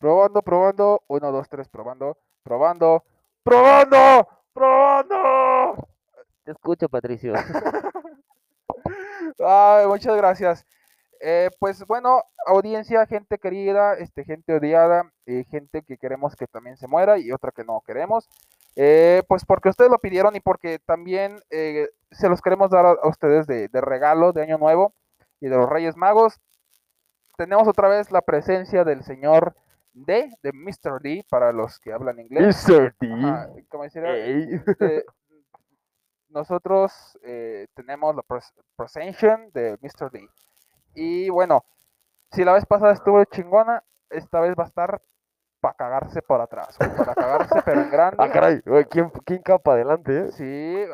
Probando, probando. Uno, dos, tres, probando, probando, probando, probando. Te escucho, Patricio. Ay, muchas gracias. Eh, pues bueno, audiencia, gente querida, este, gente odiada, eh, gente que queremos que también se muera y otra que no queremos. Eh, pues porque ustedes lo pidieron y porque también eh, se los queremos dar a, a ustedes de, de regalo de Año Nuevo y de los Reyes Magos. Tenemos otra vez la presencia del señor D, de Mr. D, para los que hablan inglés. Mr. D. Ajá, como decía, Ey. eh, nosotros eh, tenemos la pres- presentation de Mr. D. Y bueno, si la vez pasada estuvo chingona, esta vez va a estar para cagarse por atrás, para cagarse pero en grande. Ah, caray. güey, ¿Quién, quién capa adelante, eh? Sí,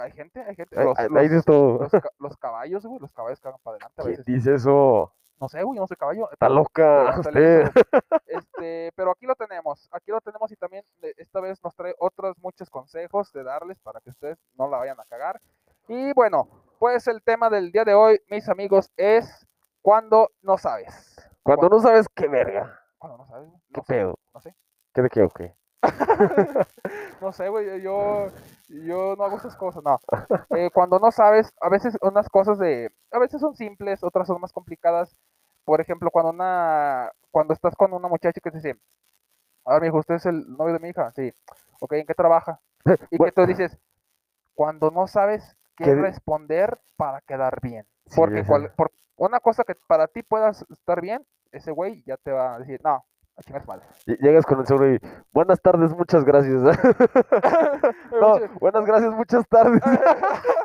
hay gente, hay gente. Los, ahí- los- ahí dices todo. los ca- los caballos, güey, los caballos cagan para adelante a ¿Quién veces. dice eso? No sé, güey, no soy caballo. Está loca usted. Este, pero aquí lo tenemos, aquí lo tenemos y también eh, esta vez nos trae otros muchos consejos de darles para que ustedes no la vayan a cagar. Y bueno, pues el tema del día de hoy, mis amigos, es cuando no sabes. Cuando no sabes qué verga. Cuando no sabes, güey, ¿Qué no sé, pedo? no sé. ¿Qué de qué o qué? No sé, güey, yo, yo no hago esas cosas, no. Eh, cuando no sabes, a veces unas cosas de, a veces son simples, otras son más complicadas. Por ejemplo, cuando una, cuando estás con una muchacha que te dice, a ver, mijo, ¿usted es el novio de mi hija? Sí. Ok, ¿en qué trabaja? Y que tú dices, cuando no sabes qué ¿Qué responder para quedar bien. Sí, Porque cual- por una cosa que para ti puedas estar bien, ese güey ya te va a decir, no, a chingar su madre. Ll- Llegas con el seguro y buenas tardes, muchas gracias. no, buenas gracias, muchas tardes.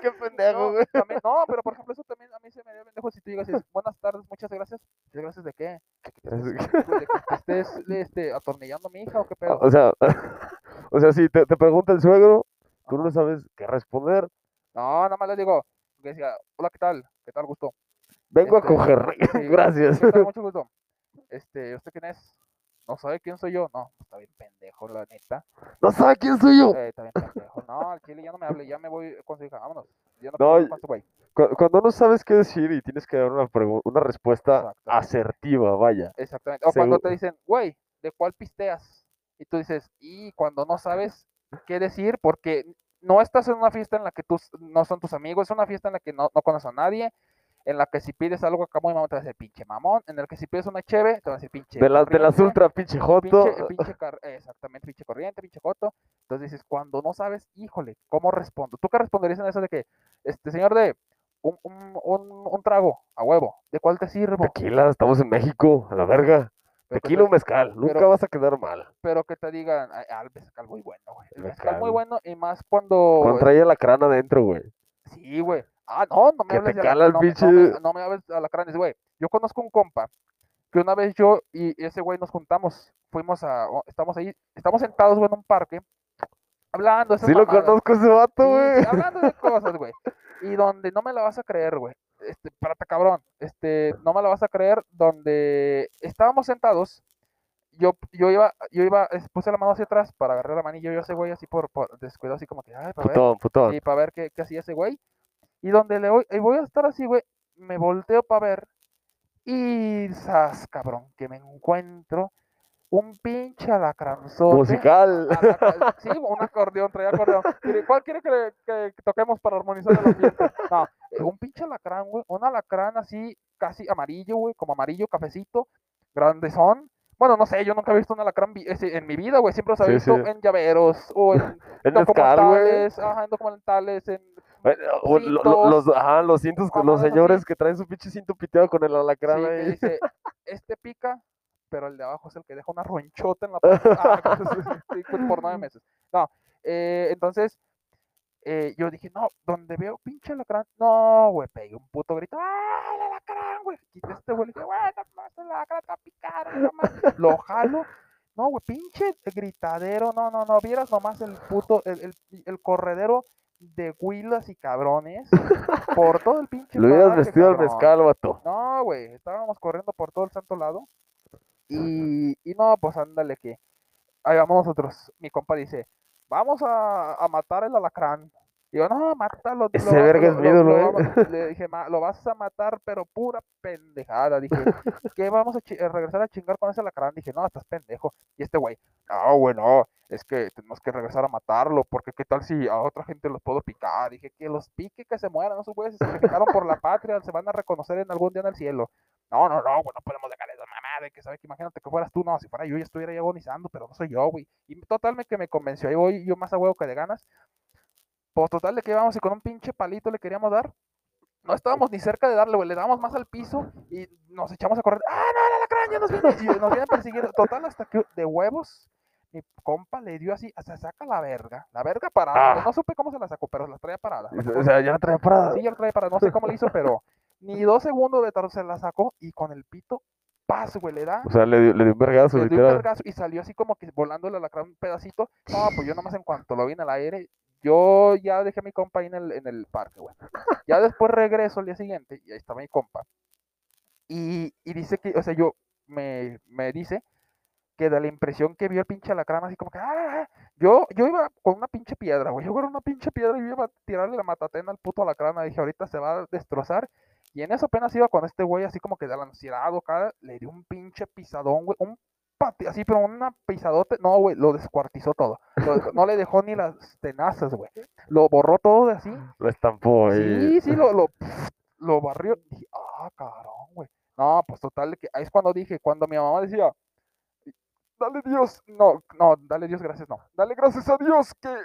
Qué pendejo, No, güey. también- no, pero por ejemplo, eso también a mí se me dio pendejo si tú llegas y dices, buenas tardes, muchas gracias. ¿Muchas gracias de qué? ¿De que estés, este, atornillando a mi hija o qué pedo? O sea, o sea, si te, te pregunta el suegro, tú no sabes qué responder. No, nada más le digo, que decía, hola, ¿qué tal? ¿Qué tal? Gusto. Vengo Este, a coger. Sí, Gracias. Mucho gusto. Este, ¿usted quién es? ¿No sabe quién soy yo? No, está bien pendejo, la neta. No sabe quién soy yo. Eh, está bien pendejo. No, al chile ya no me hable, ya me voy con su hija, vámonos. Ya no, No, güey. Cu- Cuando no sabes qué decir y tienes que dar una, una respuesta asertiva, vaya. Exactamente. O cuando te dicen, güey, ¿de cuál pisteas? Y tú dices, y cuando no sabes qué decir, porque no estás en una fiesta en la que tú no son tus amigos, es una fiesta en la que no, no conoces a nadie, en la que si pides algo acá muy mamón te va a decir pinche mamón, en el que si pides una cheve te va a decir pinche. De, las de las ultra pinche joto. Pinche, pinche car- exactamente, pinche corriente, pinche coto. Entonces dices, cuando no sabes, híjole, ¿cómo respondo? ¿Tú qué responderías en eso de que, este señor de un, un, un, un trago a huevo, ¿de cuál te sirvo? Tequila, estamos en México, a la verga. Tequila o mezcal, nunca vas a quedar mal. pero que te digan, "Ay, ah, el mezcal muy bueno, güey. El El mezcal muy mezcal. bueno y más cuando... Cuando traía la crana adentro, güey. Sí, güey. Ah, no, no me hables de el no, me- no me, no me hables a la güey. Yo conozco un compa que una vez yo y ese güey nos juntamos, fuimos a, estamos ahí, estamos sentados, güey, en un parque, hablando. Sí lo mamadas. conozco ese vato, güey. hablando de cosas, güey. Y donde no me la vas a creer, güey. Este, cabrón. Este, no me la vas a creer. Donde estábamos sentados. Yo, yo iba, yo iba, puse la mano hacia atrás para agarrar la manilla. Yo ese güey así por, por descuido, así como que, ay, para ver. Putón, putón. Y para ver qué, qué hacía ese güey. Y donde le voy, y voy a estar así, güey. Me volteo para ver. Y sas, cabrón, que me encuentro un pinche alacranzote. Musical. Sí, un acordeón, traía acordeón. ¿Cuál quiere que, le- que toquemos para armonizar el ambiente? No, eh, un pinche alacrán, güey. Un alacrán así, casi amarillo, güey, como amarillo, cafecito, grandezón. Bueno, no sé, yo nunca he visto un alacrán en mi vida, güey. Siempre los he visto sí. en llaveros o en En mezcal, documentales, ajá, en documentales, en... O lo- lo- cintos, Los, ajá, los cintos, los señores que traen su pinche cinto piteado con el alacrán Sí, que ahí. dice, este pica, pero el de abajo es el que deja una ronchota en la. Ah, pues, por nueve meses. No, eh, entonces eh, yo dije, no, donde veo pinche alacrán, no, güey, pegué un puto grito, ¡ah, el alacrán, güey! Quité este güey, le dije, güey, no mames, el alacrán está picado, no mames". Lo jalo, no, güey, pinche gritadero, no, no, no, vieras nomás el puto, el, el, el corredero de huilas y cabrones por todo el pinche Lo hubieras parque, vestido al cabrón. mezcal, vato. No, güey, estábamos corriendo por todo el santo lado. Y, y no, pues ándale que. Ahí vamos nosotros. Mi compa dice, vamos a, a matar el alacrán. Digo, no, mátalo. Ese va- verga es mi ídolo, lo ¿eh? vamos- Le dije, "Ma- lo vas a matar, pero pura pendejada. Dije, ¿qué vamos a, a regresar a chingar con ese alacrán? Dije, no, estás pendejo. Y este güey, no, güey, no, es que tenemos que regresar a matarlo, porque qué tal si a otra gente los puedo picar. Dije, que los pique, que se mueran, esos güeyes se sacrificaron por la patria, se van a reconocer en algún día en el cielo. No, no, no, güey, no podemos dejar esa mamá de que sabe que imagínate que fueras tú, no, si fuera yo ya estuviera ahí agonizando, pero no soy yo, güey. Y total me que me convenció, ahí voy yo más a huevo que de ganas. Pues total de que íbamos y con un pinche palito le queríamos dar. No estábamos ni cerca de darle, güey, le damos más al piso y nos echamos a correr. ¡Ah, no, el alacrán ya nos viene! Y nos vienen persiguiendo. Total, hasta que de huevos, mi compa le dio así, se saca la verga, la verga parada. Ah. No supe cómo se la sacó, pero la traía parada. O sea, ya la traía parada. Sí, ya la traía parada, no sé cómo le hizo, pero ni dos segundos de tarde se la sacó y con el pito, paz, güey, le da. O sea, le dio, le dio un vergazo, Le dio un vergazo y salió así como que volando el alacrán un pedacito. No, pues yo nomás en cuanto lo vi en el aire, yo ya dejé a mi compa ahí en el, en el parque, güey. Ya después regreso al día siguiente y ahí estaba mi compa. Y, y dice que, o sea, yo, me, me dice que da la impresión que vio el pinche alacrán así como que, ah, yo, yo iba con una pinche piedra, güey. Yo con una pinche piedra y iba a tirarle la matatena al puto alacrán. Dije, ahorita se va a destrozar. Y en eso apenas iba con este güey así como que de la acá, le dio un pinche pisadón, güey, un así, pero una pisadote, no, güey, lo descuartizó todo. Lo no le dejó ni las tenazas, güey. Lo borró todo de así. Lo estampó ahí. Sí, sí, lo, lo, lo barrió. Dije, ah, cabrón, güey. No, pues total, que ahí es cuando dije, cuando mi mamá decía, dale Dios, no, no, dale Dios gracias, no. Dale gracias a Dios que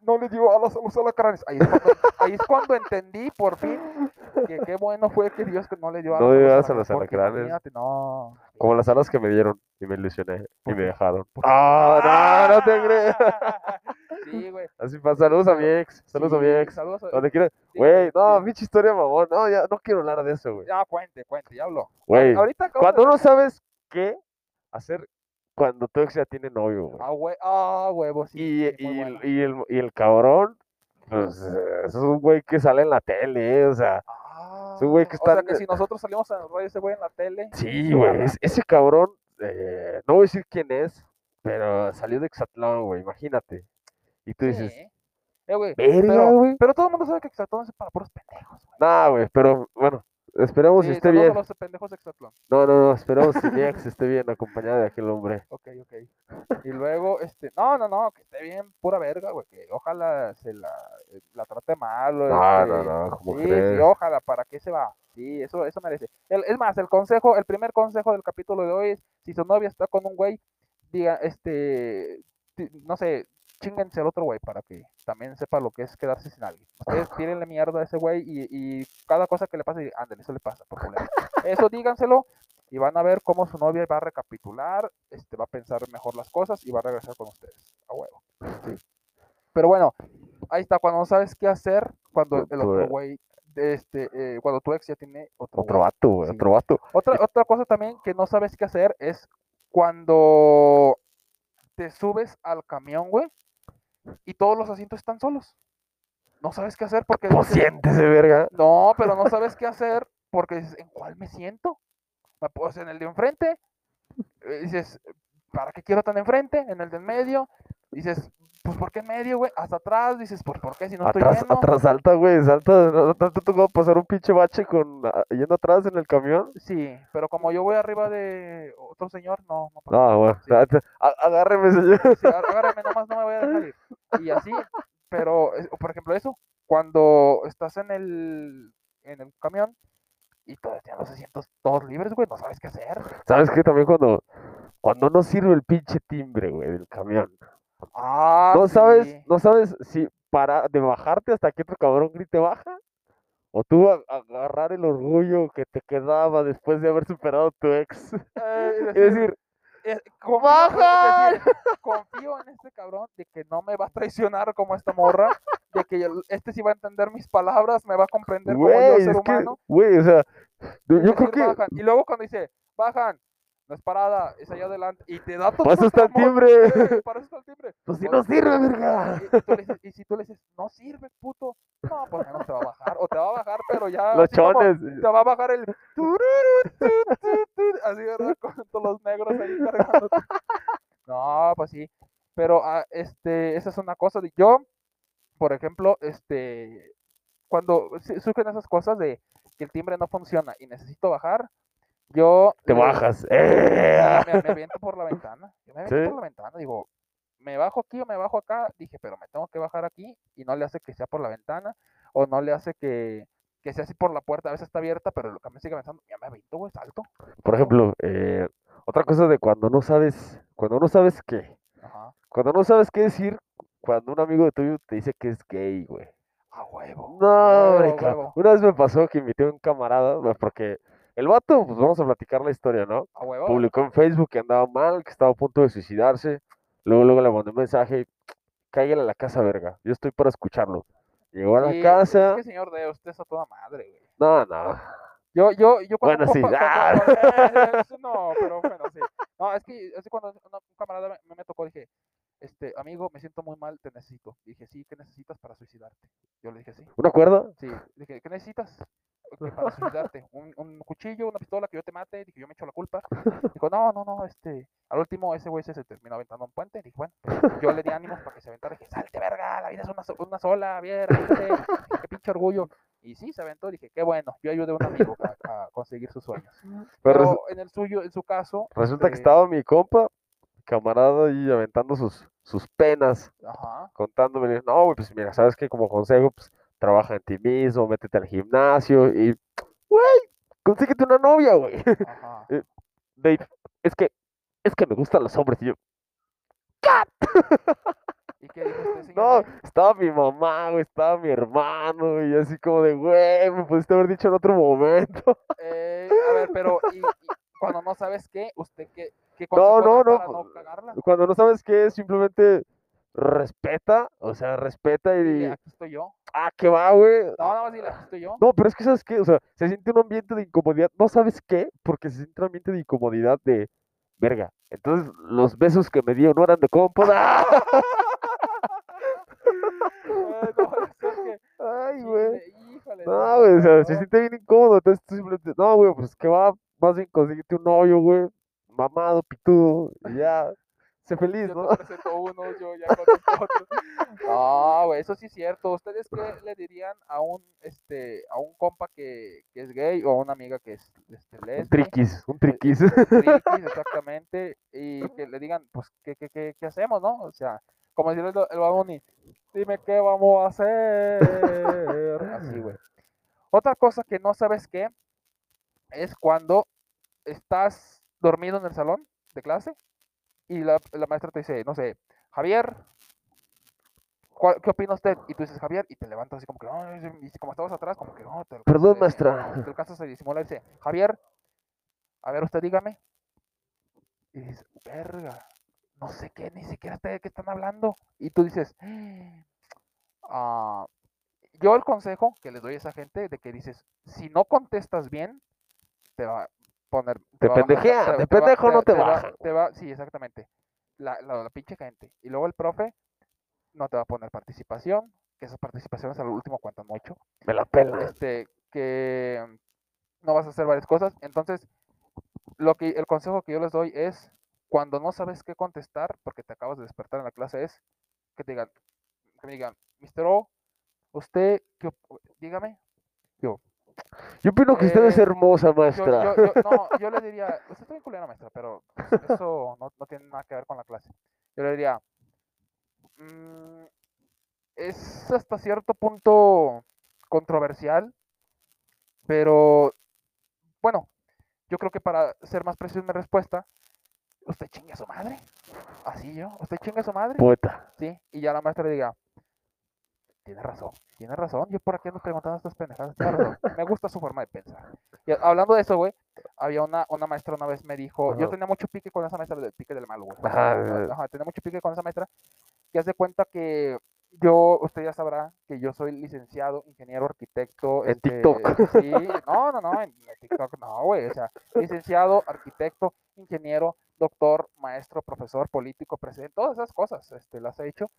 no le dio alas a los alacranes. Ahí es cuando, ahí es cuando entendí por fin que qué bueno fue que Dios que no le dio alas No dio alas a alacranes, los no. Como las alas que me dieron y me ilusioné y ¿Por me dejaron. ¡Ah, no, no te crees! Sí, güey. Así pasa. Saludos a mi ex. Saludos a mi ex. Saludos a Donde quieras. sí, Güey, no, pinche historia, mamón. No, ya no quiero hablar de eso, güey. Ya, cuente, cuente, ya habló. Güey, Ahorita cuando de- no sabes qué hacer cuando tu ex ya tiene novio, güey. Ah, hue- ah, huevo, sí. Y, muy y, bueno. y el, y el cabrón, pues, es un güey que sale en la tele, o sea, Ah, un güey que O sea que si nosotros salimos el radio ese güey en la tele. sí, güey, es- ese cabrón, eh, no voy a decir quién es, pero salió de Exatlón, güey, imagínate. Y tú dices. Eh, güey, pero, todo el mundo sabe que Exatlón es para puros pendejos, güey. Nah, güey, pero bueno, esperemos Sí, si esté bien. los pendejos de Exatlón. No, no, no, esperemos si mi ex esté bien acompañada de aquel hombre. Ok, ok. Y luego, este, no, no, no, que esté bien, pura verga, güey, que ojalá se la, eh, la trate mal. No, este, no, no, ¿cómo sí, crees? sí, ojalá, ¿para qué se va? Sí, eso, eso merece. El- es más, el consejo, el primer consejo del capítulo de hoy es, si su novia está con un güey, diga, este, no sé, chinguense al otro güey para que también sepa lo que es quedarse sin alguien. Ustedes tírenle mierda a ese güey y, y cada cosa que le pase, ándale, eso le pasa, por. Eso díganselo y van a ver cómo su novia va a recapitular, este, va a pensar mejor las cosas y va a regresar con ustedes, a huevo. Sí. Pero bueno, ahí está, cuando no sabes qué hacer, cuando el otro güey, este, eh, cuando tu ex ya tiene otro, Otro vato, Sí. otro vato. Otra, otra cosa también que no sabes qué hacer es cuando te subes al camión, güey, y todos los asientos están solos. No sabes qué hacer porque Pues siéntese, verga. no, pero no sabes qué hacer porque dices, ¿en cuál me siento? ¿Me puedo en el de enfrente? Eh, Dices, ¿para qué quiero tan enfrente? En el del medio. Dices, pues ¿por qué medio, güey? Hasta atrás. Dices, pues ¿por qué si no estoy atrás, lleno? atrás salta, güey, salta. ¿No, te tocó pasar un pinche bache con ah, yendo atrás en el camión? Sí, pero como yo voy arriba de otro señor, no, no pasa No, güey. Sí. ah, Agárreme, señor. Sí, agá- agárrame nomás, no me voy a dejar ir. Y así, pero, por ejemplo, eso, cuando estás en el, en el camión y todavía tienes los asientos todos libres, güey, no sabes qué hacer. ¿Sabes qué? También cuando, cuando no sirve el pinche timbre, güey, del camión. Ah, No sabes, no sabes si para de bajarte hasta que otro cabrón grite baja. O tú a- agarrar el orgullo que te quedaba después de haber superado a tu ex. Eh, Y decir, confío, ¡Baja! es decir, confío en este cabrón de que no me va a traicionar como esta morra, de que yo- este sí va a entender mis palabras, me va a comprender como yo, ser es humano. güey, o sea, yo, y yo creo decir, que bajan. Y luego cuando dice, bajan, no es parada, es allá adelante, y te da todo para eso está el timbre. para eso está el timbre. Pues si Pues, no sirve, verga. Y, si tú le dices, no sirve, puto, no, pues menos te va a bajar, o te va a bajar, pero ya. Los chones. Te va a bajar el. Así, ¿verdad? Con todos los negros ahí cargándote. No, pues sí. Pero ah, este, esa es una cosa. de- Yo, por ejemplo, este, cuando surgen esas cosas de que el timbre no funciona y necesito bajar, yo Te bajas. ¡Eh! me, me aviento por la ventana. Yo me aviento ¿Sí? por la ventana, digo, me bajo aquí o me bajo acá. Dije, pero me tengo que bajar aquí y no le hace que sea por la ventana o no le hace que, que sea así por la puerta. A veces está abierta, pero lo que me sigue avanzando, ya me aviento, güey, salto. Por ejemplo, eh, otra cosa de cuando no sabes, cuando no sabes qué, Ajá, cuando no sabes qué decir, cuando un amigo de tuyo te dice que es gay, güey. a huevo. No, a hombre, huevo, cabrón. huevo, Una vez me pasó que invité a un camarada, porque el vato, pues vamos a platicar la historia, ¿no? a huevo. Publicó en Facebook que andaba mal, que estaba a punto de suicidarse. Luego, luego le mandé un mensaje, cállale a la casa, verga. Yo estoy para escucharlo. Llegó a la Y casa. Es que, señor de usted es a toda madre, güey. No, no. Yo, yo, yo cuando Bueno, sí. compa- Ah. cuando- cuando- eh, no, pero bueno, sí. No, es que así cuando una- un camarada me, me tocó, dije, este, amigo, me siento muy mal, te necesito. Dije, sí, ¿qué necesitas para suicidarte? Yo le dije, sí. ¿Un acuerdo? Sí, dije, ¿qué necesitas? "Que Para suicidarte, un, un cuchillo, una pistola, que yo te mate, dije, yo me echo la culpa. Dijo, no, no, no, este, al último ese güey se, terminó aventando un puente, dije, bueno, yo le di ánimos para que se aventara, dije, salte verga, la vida es una, una sola, bien, aviéntate", dije, qué pinche orgullo. Y sí, se aventó, dije, qué bueno, yo ayudé a un amigo a, a conseguir sus sueños. Pero en el suyo, en su caso, resulta que este, estaba mi compa, camarada, ahí aventando sus, sus penas, Ajá, contándome. No, güey, pues mira, sabes que como consejo, pues trabaja en ti mismo, métete al gimnasio y, güey, consíguete una novia, güey. ajá. Dave, es que, es que me gustan los hombres. Y yo, ¿Y qué dijo este señor? no, estaba mi mamá, güey, estaba mi hermano, y así como de, güey, me pudiste haber dicho en otro momento. Eh, a ver, pero y, y cuando no sabes qué, ¿usted qué, qué No, no, no, para no cagarla? Cuando no sabes qué simplemente respeta, o sea, respeta y, Dile, aquí estoy yo. ah, que va, güey. No, no, dile, aquí estoy yo. No, pero es que, ¿sabes qué? O sea, se siente un ambiente de incomodidad. No sabes qué, porque se siente un ambiente de incomodidad de verga. Entonces, los besos que me dio no eran de compas. ¡Ah! Ay, güey. No, güey, o sea, se siente bien incómodo. Entonces, tú simplemente, no, güey, pues que va, más bien consíguete un novio, güey. Mamado, pitudo, y ya. Sé feliz, Yo ¿no? te presento uno, yo ya otro. No, güey, eso sí es cierto. ¿Ustedes qué le dirían a un, este, a un compa que, que es gay o a una amiga que es, este, Un lesbi? triquis, un triquis. triquis, exactamente, y que le digan, pues, ¿qué, qué, qué, qué hacemos, no? O sea, como decía el, el Bad Bunny, dime qué vamos a hacer. Así, güey. Otra cosa que no sabes qué es cuando estás dormido en el salón de clase y la, la maestra te dice, no sé, Javier, ¿cuál- ¿qué opina usted? Y tú dices, Javier, y te levantas así como que, y como estabas atrás, como que, no, te Perdón, maestra. Te alcanzas a disimular y dice, Javier, a ver, usted dígame. Y dices, verga, no sé qué, ni siquiera sé de qué están hablando. Y tú dices, "Ah", yo el consejo que les doy a esa gente de que dices, si no contestas bien, te va poner... Te va de va- pendejo no te va- baja. te va- sí, exactamente. La, la, la pinche gente. Y luego el profe no te va a poner participación, que esas participaciones al último cuentan mucho Me la pela. este, que no vas a hacer varias cosas. Entonces, lo que el consejo que yo les doy es cuando no sabes qué contestar, porque te acabas de despertar en la clase, es que te digan, que me digan, Mr. O, usted, qué dígame. Yo, Yo opino que usted es Eh, hermosa, yo, maestra. yo- yo- no, yo le diría, usted está bien culera, maestra, pero pues, eso no, no tiene nada que ver con la clase. Yo le diría, "Mm, es hasta cierto punto controversial, pero bueno, yo creo que para ser más preciso en mi respuesta, usted chingue a su madre. Así yo, usted chingue a su madre. Poeta. Sí, y ya la maestra diga, tiene razón, tiene razón, yo por aquí ando preguntando estas pendejadas, razón, me gusta su forma de pensar. Y hablando de eso, güey, había una, una maestra una vez me dijo, yo Ajá. tenía mucho pique con esa maestra del pique del malo, güey. Ajá, Ajá, tenía mucho pique con esa maestra, que hace cuenta que yo, usted ya sabrá que yo soy licenciado, ingeniero, arquitecto. En este, TikTok. Sí, no, no, no, en en TikTok no, güey, o sea, licenciado, arquitecto, ingeniero, doctor, maestro, profesor, político, presidente, todas esas cosas, este, las he hecho.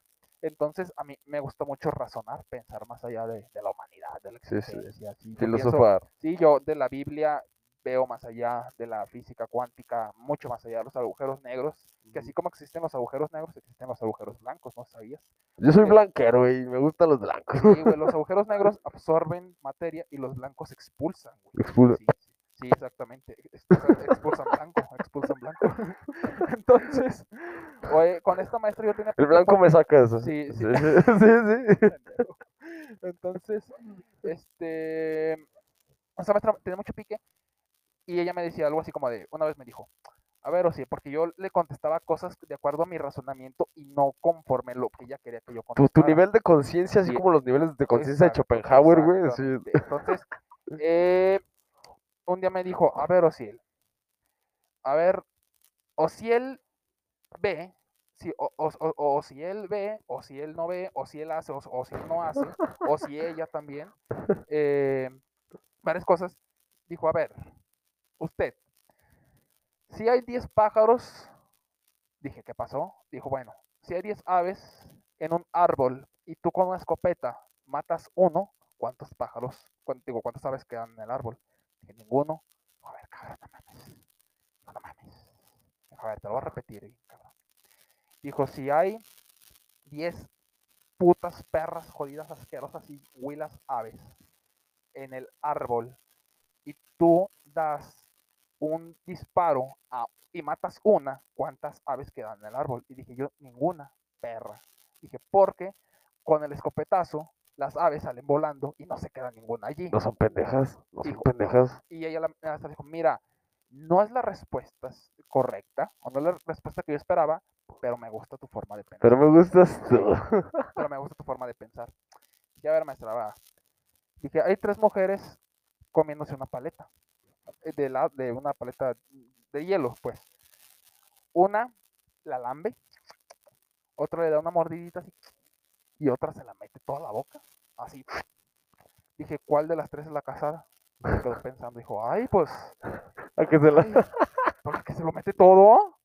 Entonces, a mí me gusta mucho razonar, pensar más allá de, de la humanidad, de la Sí, sí. existencia. sí, yo pienso- Filosofar. sí, yo de la Biblia, veo más allá de la física cuántica, mucho más allá de los agujeros negros, que así como existen los agujeros negros, existen los agujeros blancos, ¿no sabías? Yo soy blanquero, güey, y me gustan los blancos. Sí, güey, los agujeros negros absorben materia y los blancos expulsan, güey. Expulsa- Sí, sí, exactamente. Expulsan, expulsan blanco, expulsan blanco. Entonces, oye, con esta maestra yo tenía El blanco me saca eso. Sí, sí. sí, sí. sí. pendejo. Entonces, este, esta maestra tenía mucho pique y ella me decía algo así como de, una vez me dijo, a ver, o sí, porque yo le contestaba cosas de acuerdo a mi razonamiento y no conforme lo que ella quería que yo contestara. tu nivel de conciencia, así Sí. como los niveles de conciencia de Schopenhauer, güey. sí. Entonces, eh, un día me dijo, a ver, Ociel, a ver, o si él ve, si, o, o- o- o si él ve, o si él no ve, o si él hace, o, si él no hace, o si ella también, eh, varias cosas. Dijo, a ver, usted, si hay 10 pájaros, dije, ¿qué pasó? Dijo, bueno, si hay 10 aves en un árbol y tú con una escopeta matas uno, ¿cuántos pájaros, cuán- digo, cuántas aves quedan en el árbol? Dije, ninguno. A ver, cabrón, no mames. Dijo, no mames. A ver, te lo voy a repetir, eh, cabrón. Dijo, si hay 10 putas perras jodidas, asquerosas y huilas aves en el árbol y tú das un disparo a- y matas una, ¿cuántas aves quedan en el árbol? Y dije yo, ninguna perra. Dije, porque con el escopetazo las aves salen volando y no se queda ninguna allí. No son pendejas, no son pendejas. Y ella la maestra dijo, mira, no es la respuesta correcta, o no es la respuesta que yo esperaba, pero me gusta tu forma de pensar. Pero me gustas tú. pero me gusta tu forma de pensar. Dije, a ver, maestra, va. Dije, hay tres mujeres comiéndose una paleta. eh, De, la, de una paleta de hielo, pues. Una la lambe, otra le da una mordidita así, y otra se la mete toda la boca, así. Dije, ¿cuál de las tres es la casada? Y se quedó pensando, dijo, ay, pues, A que se la... ay, pues que se lo mete todo.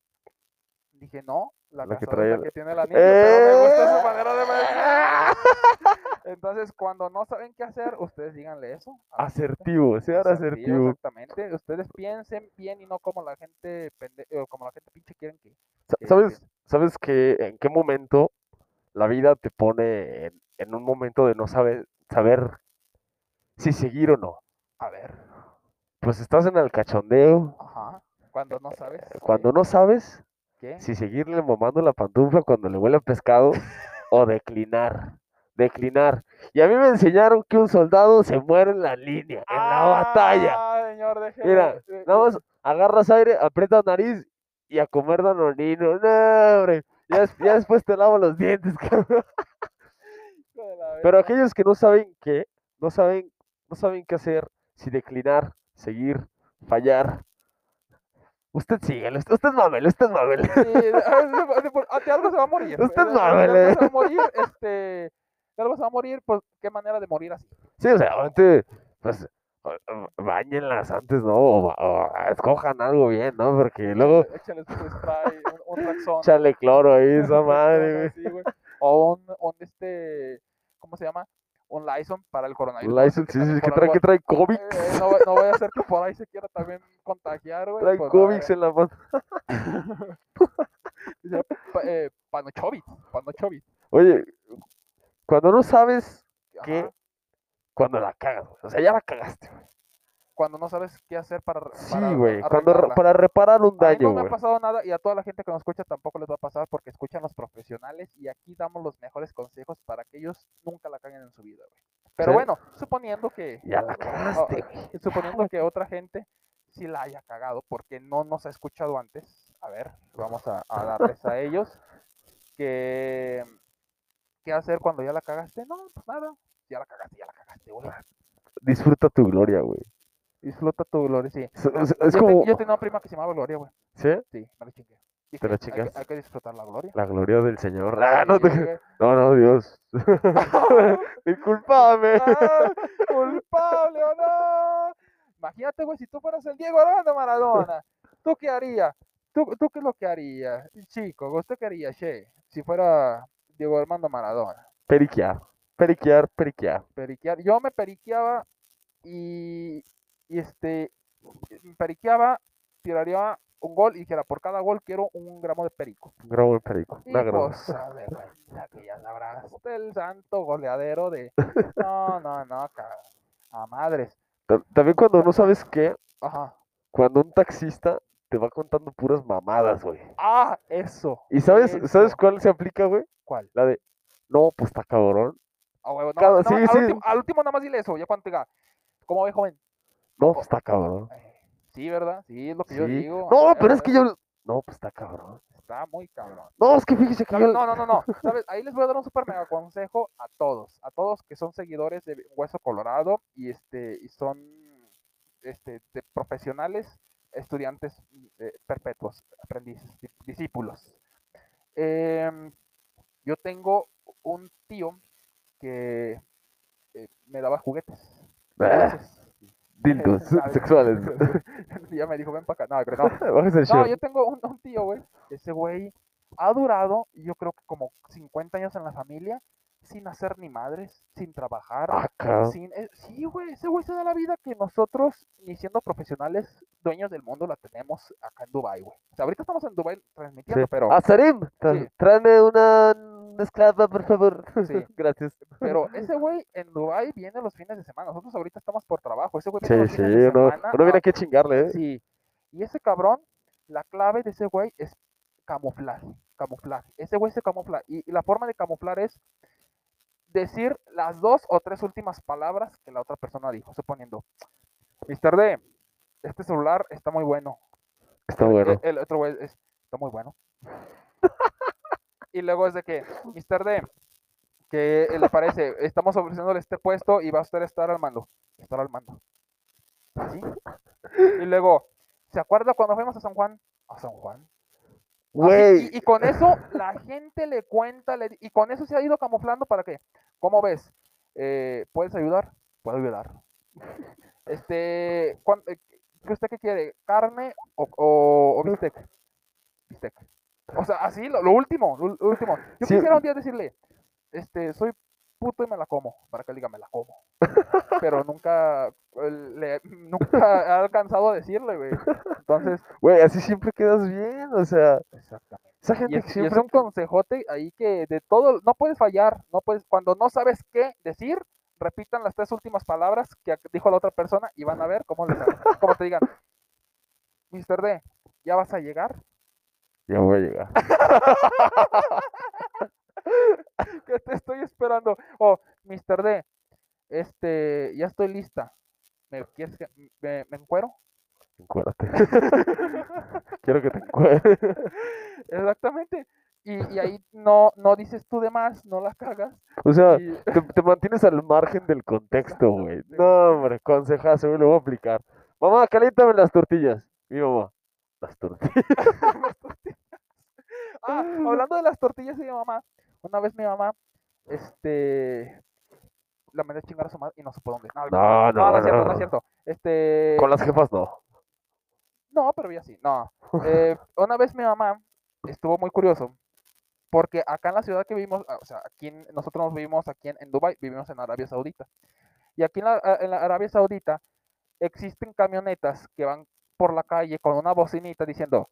Dije, no, la, La que casada es la que tiene el anillo, pero me gusta su manera de ¡Eh! pensar. Entonces, cuando no saben qué hacer, ustedes díganle eso. Asertivo, sean Asertivo, asertivo. Exactamente. Ustedes piensen bien y no como la gente pende- eh, como la gente pinche quieren que. Sa- que ¿Sabes. ¿Sabes que en qué momento la vida te pone en, en un momento de no saber, saber si seguir o no? A ver. Pues estás en el cachondeo, Ajá. Cuando no sabes. Eh, cuando no sabes ¿Qué? si seguirle mamando la pantufla cuando le huele a pescado o declinar. Declinar. Y a mí me enseñaron que un soldado se muere en la línea, en la batalla. Ah, señor, déjeme- Mira, nada más agarras aire, aprietas nariz y a comer danonino. No, hombre. Ya, ya después te lavo los dientes, cabrón. Pero aquellos que no saben qué, no saben, no saben qué hacer, si declinar, seguir, fallar. Usted síguele, usted, usted mámele, usted mámele. Sí, de- ah, de algo se va a morir. Usted de- de- de algo se va a morir, este. De algo se va a morir, pues, qué manera de morir así. Sí, o sea, obviamente, pues, bañenlas antes, ¿no? O, escojan algo bien, ¿no? Porque luego, Échale su spray, un, Raxón. échale cloro ahí, esa madre, Raxón güey. O un, un este, ¿cómo se llama? Un Lyson para el coronavirus. Un no qué sí, sí, que trae, algo- que trae COVID. eh, no, va- no voy a hacer que por ahí se quiera también contagiar, güey. Trae pues, COVID ver, en la mano. eh, Panochovit, Panochovit. Oye, cuando no sabes qué, cuando la cagas, güey. O sea, ya la cagaste, güey. Cuando no sabes qué hacer para. Sí, güey. Para reparar un A mí daño, no me ha pasado nada y a toda la gente que nos escucha tampoco les va a pasar porque escuchan los profesionales y aquí damos los mejores consejos para que ellos nunca la caguen en su vida, güey. Pero Sí. bueno, suponiendo que Ya la cagaste, suponiendo que otra gente sí la haya cagado porque no nos ha escuchado antes, a ver, vamos a, a darles a ellos que qué hacer cuando ya la cagaste. No, pues nada, ya la cagaste, ya la cagaste, güey. Disfruta tu gloria, güey. Disfruta tu gloria, sí. Es, es- es yo, te- como. yo tenía una prima que se llamaba Gloria, güey. ¿Sí? Sí, me la chingué. Dije, ¿Te la "Hay que- chingaste? Hay, que disfrutar la gloria. La gloria del Señor. Ah, te- no, no, Dios. Disculpame. Ah, culpable o no. Imagínate, güey, si tú fueras el Diego Armando Maradona, ¿tú qué harías? ¿Tú, ¿Tú qué es lo que harías? Chico, ¿usted qué haría, che? Si fuera Diego Armando Maradona. Periquear. Periquear, periquear. Periquear. Yo me periqueaba y, y este, periqueaba, tiraría un gol y dijera, por cada gol quiero un gramo de perico. Un gramo de perico. Y Una grama. pues, güey, que ya sabrás, el santo goleadero de... No, no, no, ca- a madres. Ta- También cuando no sabes qué, Ajá. cuando un taxista te va contando puras mamadas, güey. Ah, eso. ¿Y sabes, sabes cuál se aplica, güey? ¿Cuál? La de, no, pues está cabrón. Ah, huevo, no, Cada- no, sí, al, sí. Último, al último nada más dile eso, ya cuando te diga, ¿cómo ve, joven? No, pues está cabrón. Eh, Sí, ¿verdad? Sí, es lo que yo digo. No, eh, pero es que eh, yo, no, pues está cabrón. Está muy cabrón. No, es que fíjese que yo, No, no, no, no. ¿Sabes? Ahí les voy a dar un super mega consejo a todos, a todos que son seguidores de Hueso Colorado y este y son este de profesionales, estudiantes eh, perpetuos, aprendices, di- discípulos. Em, yo tengo un tío que eh, me daba juguetes. Ah. Dildos sexuales. ya me dijo, ven para acá. No, pero yo tengo un, un tío, güey. Ese güey ha durado, yo creo que como 50 años en la familia, sin hacer ni madres, sin trabajar. Ah, cabrón. sin, eh, sí, güey, ese güey se da la vida que nosotros, ni siendo profesionales, dueños del mundo, la tenemos acá en Dubai, güey. O sea, ahorita estamos en Dubai transmitiendo, Sí. pero, Ah, Sarim, tra- Sí. tráeme una esclava, por favor. Sí. Gracias. pero ese güey en Dubai viene los fines de semana. Nosotros ahorita estamos por trabajo. Ese güey viene Sí, los sí, fines de uno, semana uno viene aquí a chingarle, ¿eh? Sí. Y ese cabrón, la clave de ese güey es camuflar, camuflar. Ese güey se camufla. Y, y la forma de camuflar es decir las dos o tres últimas palabras que la otra persona dijo. Suponiendo, Mr. D, este celular está muy bueno. Está bueno. El, el otro güey es, está muy bueno. y luego es de que, Mr. D, que le parece, estamos ofreciéndole este puesto y va a usted estar al mando. Estar al mando. ¿Sí? Y luego, ¿se acuerda cuando fuimos a San Juan? A San Juan. Güey, y, y con eso la gente le cuenta, le y con eso se ha ido camuflando para qué. ¿Cómo ves? Eh, ¿Puedes ayudar? Puedo ayudar. Este, eh, ¿qué usted qué quiere? ¿Carne o, o, o bistec? Bistec. O sea, así, lo, lo último, lo, lo último. Yo Sí. quisiera un día decirle, este, soy puto y me la como, para que él diga, me la como. Pero nunca, le, nunca he alcanzado a decirle, güey. Entonces, güey, así siempre quedas bien, o sea, exactamente. esa Y gente es, que y es siempre... un consejote ahí que de todo, no puedes fallar, no puedes, cuando no sabes qué decir, repitan las tres últimas palabras que dijo la otra persona y van a ver cómo les. Como te digan, Mr. D, ¿ya vas a llegar? Ya voy a llegar. Que te estoy esperando. O, Mr. D, este, ya estoy lista. ¿Me quieres que me, me encuero? Encuérdate. Quiero que te encuentres. Exactamente. Y, y ahí no, no dices tú de más, no la cagas. O sea, y- te, te mantienes al margen del contexto, güey. No, hombre, consejazo, güey, lo voy a aplicar. Mamá, caliéntame las tortillas. Mi mamá, las tortillas. Ah, hablando de las tortillas mi mamá, una vez mi mamá, este, la mandé a chingar a su madre y no supo dónde. No, No, no, no es cierto, no no. es cierto. Este, Con las jefas no. no, pero ya sí, no. Eh, una vez mi mamá estuvo muy curioso, porque acá en la ciudad que vivimos, ah, o sea, aquí en- nosotros nos vivimos aquí en, en Dubái, vivimos en Arabia Saudita. Y aquí en la, a- en la Arabia Saudita existen camionetas que van por la calle con una bocinita diciendo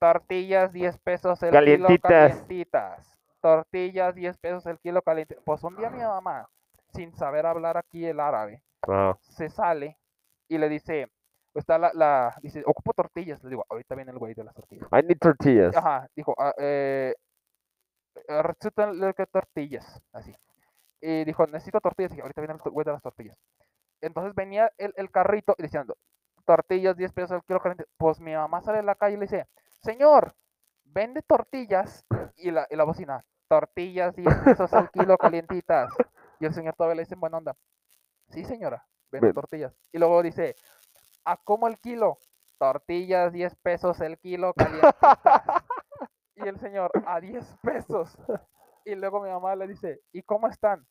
tortillas 10 pesos el Calientitas. kilo calientitas. Tortillas 10 pesos el kilo caliente. Pues un día mi mamá, sin saber hablar aquí el árabe, Ah, se sale y le dice, está la, la dice, ocupo tortillas. Le digo, ahorita viene el güey de las tortillas. I need tortillas. Ajá, dijo, ah, eh, eh, tortillas, así. Y dijo, necesito tortillas. Y dije, ahorita viene el güey de las tortillas. Entonces venía el, el carrito y diciendo, tortillas, 10 pesos el kilo caliente. Pues mi mamá sale a la calle y le dice, señor, vende tortillas. Y la, y la bocina, tortillas, 10 pesos el kilo calientitas. Y el señor todavía le dice en buena onda, sí señora, vende Ven. tortillas. Y luego dice, ¿a cómo el kilo? Tortillas, 10 pesos el kilo calientitas. Y el señor, a 10 pesos. Y luego mi mamá le dice, ¿y cómo están?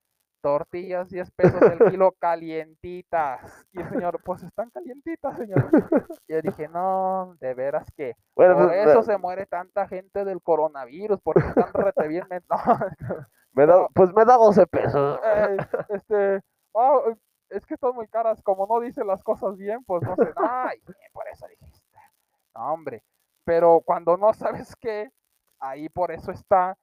Tortillas, 10 pesos el kilo calientitas. Y el señor, pues están calientitas, señor. Y yo dije, no, de veras que Bueno, por pues, eso me- se muere tanta gente del coronavirus, porque están rete bien. men- No, me da, pues me da 12 pesos. eh, este, ah, es que están muy caras, como no dice las cosas bien, pues no sé, ay, por eso dijiste. No, hombre, pero cuando no sabes qué, ahí por eso está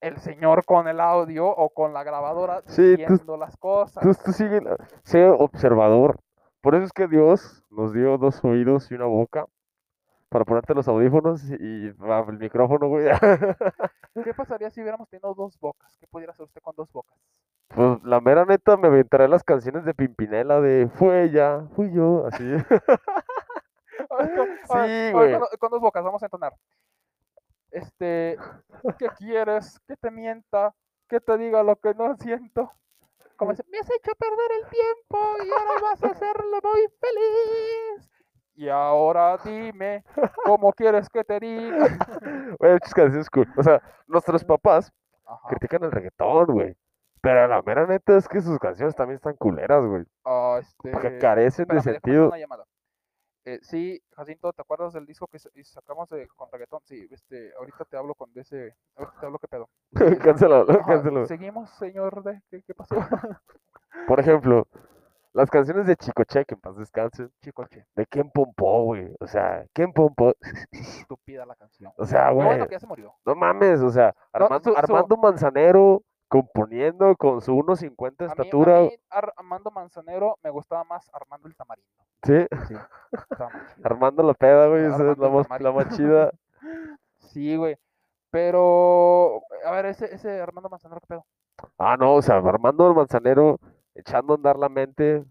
el señor con el audio o con la grabadora Sí, tú- las cosas. Tú, tú sigue, sé observador. Por eso es que Dios nos dio dos oídos y una boca para ponerte los audífonos y el micrófono, güey. ¿Qué pasaría si hubiéramos tenido dos bocas? ¿Qué pudiera hacer usted con dos bocas? Pues la mera neta me aventaré las canciones de Pimpinela de fue ella, fui yo, así. Ver, con- Sí, ver, güey. Con, con dos bocas, vamos a entonar. Este, ¿qué quieres? ¿Que te mienta? ¿Que te diga lo que no siento? Como dice, me has hecho perder el tiempo y ahora vas a hacerlo muy feliz. Y ahora dime, ¿cómo quieres que te diga? Güey, muchas canciones cool. O sea, nuestros papás Ajá. critican el reggaetón, güey. Pero la mera neta es que sus canciones también están culeras, güey. Ah, este, Porque carecen de espérame, sentido. una llamada. Eh, sí, Jacinto, ¿te acuerdas del disco que sacamos de, con reggaetón? Sí, este, ahorita te hablo con ese, ahorita te hablo qué pedo. Cáncelo, Ajá, cáncelo. Seguimos, señor D. ¿Qué, qué pasó? Por ejemplo, las canciones de Chicoche, que en paz descansen, Chicoche, de Ken Pompó, güey. O sea, Ken Pompó, estúpida la canción. o sea, güey. bueno que ya se murió. No mames, o sea, No, Armando, su- su- Armando Manzanero componiendo con su 1.50 de A mí, estatura. a mí Ar- Armando Manzanero me gustaba más Armando el Tamarindo. Sí, Sí. Armando la peda, güey. Esa es la más, la Tamarindo. más chida. Sí, güey. Pero, a ver, ese, ese Armando Manzanero, ¿qué pedo? Ah, no, o sea, Armando Manzanero echando a andar la mente.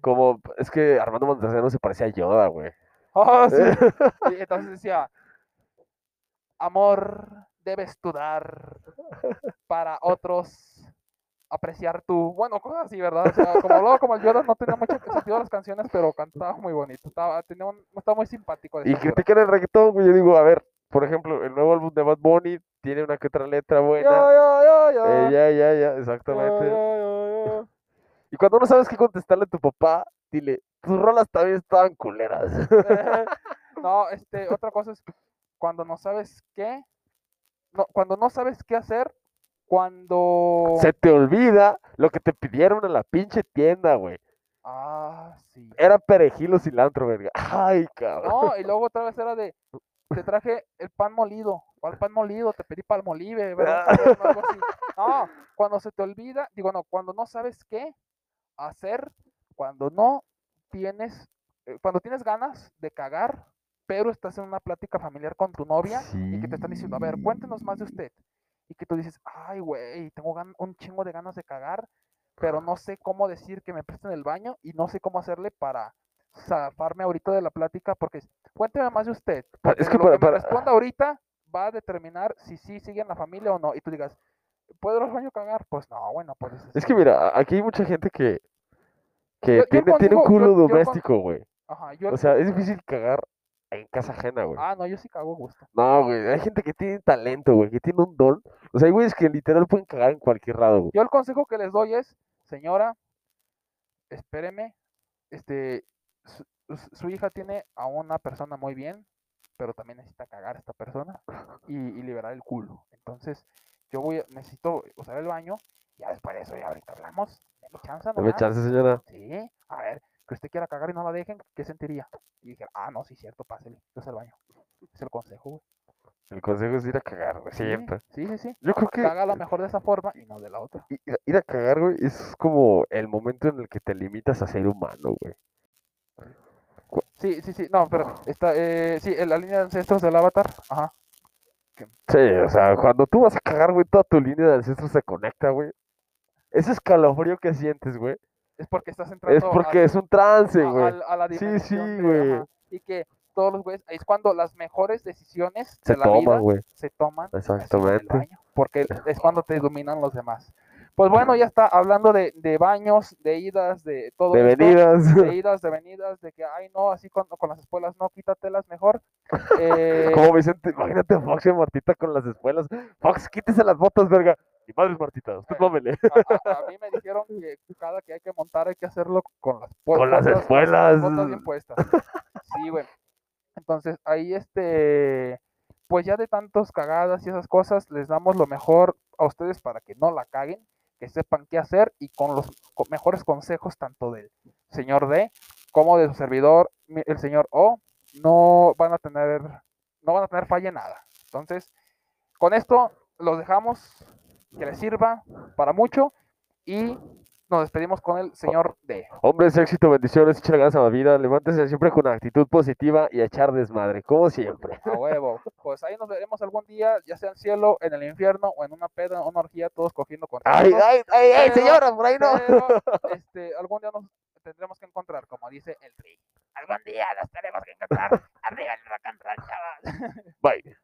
Como, es que Armando Manzanero se parecía a Yoda, güey. Ah, sí. Y entonces decía, amor debes tú dar para otros apreciar tu, bueno, cosas así, ¿verdad? O sea, como luego, como el Yoda no tenía mucho sentido las canciones, pero cantaba muy bonito, estaba, tenía un, estaba muy simpático. Y critican el reggaetón, güey. Yo digo, a ver, por ejemplo, el nuevo álbum de Bad Bunny tiene una que otra letra buena. ya, ya, ya. Eh, ya, ya, ya, ya, exactamente. Y cuando no sabes qué contestarle a tu papá, dile, tus rolas también estaban culeras. no, este, otra cosa es cuando no sabes qué, no, cuando no sabes qué hacer, cuando... Se te olvida lo que te pidieron en la pinche tienda, güey. Ah, sí. Era perejil o cilantro, verga. Ay, cabrón. No, y luego otra vez era de, te traje el pan molido. ¿Cuál pan molido? Te pedí palmolive, ¿verdad? No, algo así. No, cuando se te olvida, digo, no, cuando no sabes qué hacer, cuando no tienes, eh, cuando tienes ganas de cagar, pero estás en una plática familiar con tu novia y que te están diciendo, a ver, cuéntenos más de usted. Y que tú dices, ay, güey, tengo un chingo de ganas de cagar, pero no sé cómo decir que me presten el baño y no sé cómo hacerle para zafarme ahorita de la plática, porque es, cuénteme más de usted. Es que lo para- que me para- responda ahorita va a determinar si sí sigue en la familia o no. Y tú digas, ¿puedo ir al baño a cagar? Pues no, bueno, pues Es que mira, aquí hay mucha gente que, que Yo- yo tiene, tiene un culo yo- doméstico, güey. Ajá, O sea, es difícil cagar en casa ajena, güey. ah, no, yo sí cago gusto. No, güey, hay gente que tiene talento, güey, que tiene un don. O sea, hay güeyes que literal pueden cagar en cualquier lado, güey. Yo el consejo que les doy es, señora, espéreme, este, su, hija tiene a una persona muy bien, pero también necesita cagar a esta persona y, y liberar el culo. Entonces, yo voy, necesito usar el baño, ya después de eso, ya ahorita hablamos, deme chance Dame nomás. chance, señora. Sí, que usted quiera cagar y no la dejen, ¿qué sentiría? Y dije, ah, no, sí, cierto, pásele, usa el baño. Es el consejo, güey. El consejo es ir a cagar, güey, siempre. Sí, sí, sí. Yo creo que Caga lo mejor de esa forma y no de la otra. ir a- ir a cagar, güey, es como el momento en el que te limitas a ser humano, güey. Sí, sí, sí, no, pero está, eh, sí, en la línea de ancestros del avatar, ajá. Sí, o sea, cuando tú vas a cagar, güey, toda tu línea de ancestros se conecta, güey. Ese escalofrío que sientes, güey, Es porque estás entrando es porque al- es un trance, güey. Sí, sí, güey. y que todos los güeyes, ahí es cuando las mejores decisiones Se de la toma, vida güey. se toman Exactamente. baño, porque es cuando te iluminan los demás. Pues bueno, ya está hablando de, de baños, de idas, de todo De esto, venidas. de idas, de venidas, de que, ay, no, así con, con las espuelas, no, quítatelas mejor. Eh, Como Vicente, imagínate a Fox y Martita con las espuelas. Fox, quítese las botas, verga. Mi madre es Martita, usted mámele. a, a- a mí me dijeron que cada que hay que montar hay que hacerlo con las, pu- Con las espuelas. botas bien puestas. Sí, güey. Entonces, ahí este, pues ya de tantos cagadas y esas cosas, les damos lo mejor a ustedes para que no la caguen, que sepan qué hacer y con los mejores consejos tanto del señor D como de su servidor, el señor O, no van a tener, no van a tener falla en nada. Entonces, con esto los dejamos, que les sirva para mucho y nos despedimos con el señor D. Hombres, éxito, bendiciones, échale ganas a la vida, levántese siempre con actitud positiva y a echar desmadre, como siempre. A huevo. Pues ahí nos veremos algún día, ya sea en cielo, en el infierno o en una peda, una orgía, todos cogiendo con Ay, ay, ay, ay, señora, por ahí no. Pero este, algún día nos tendremos que encontrar, como dice el Tri. Algún día nos tenemos que encontrar.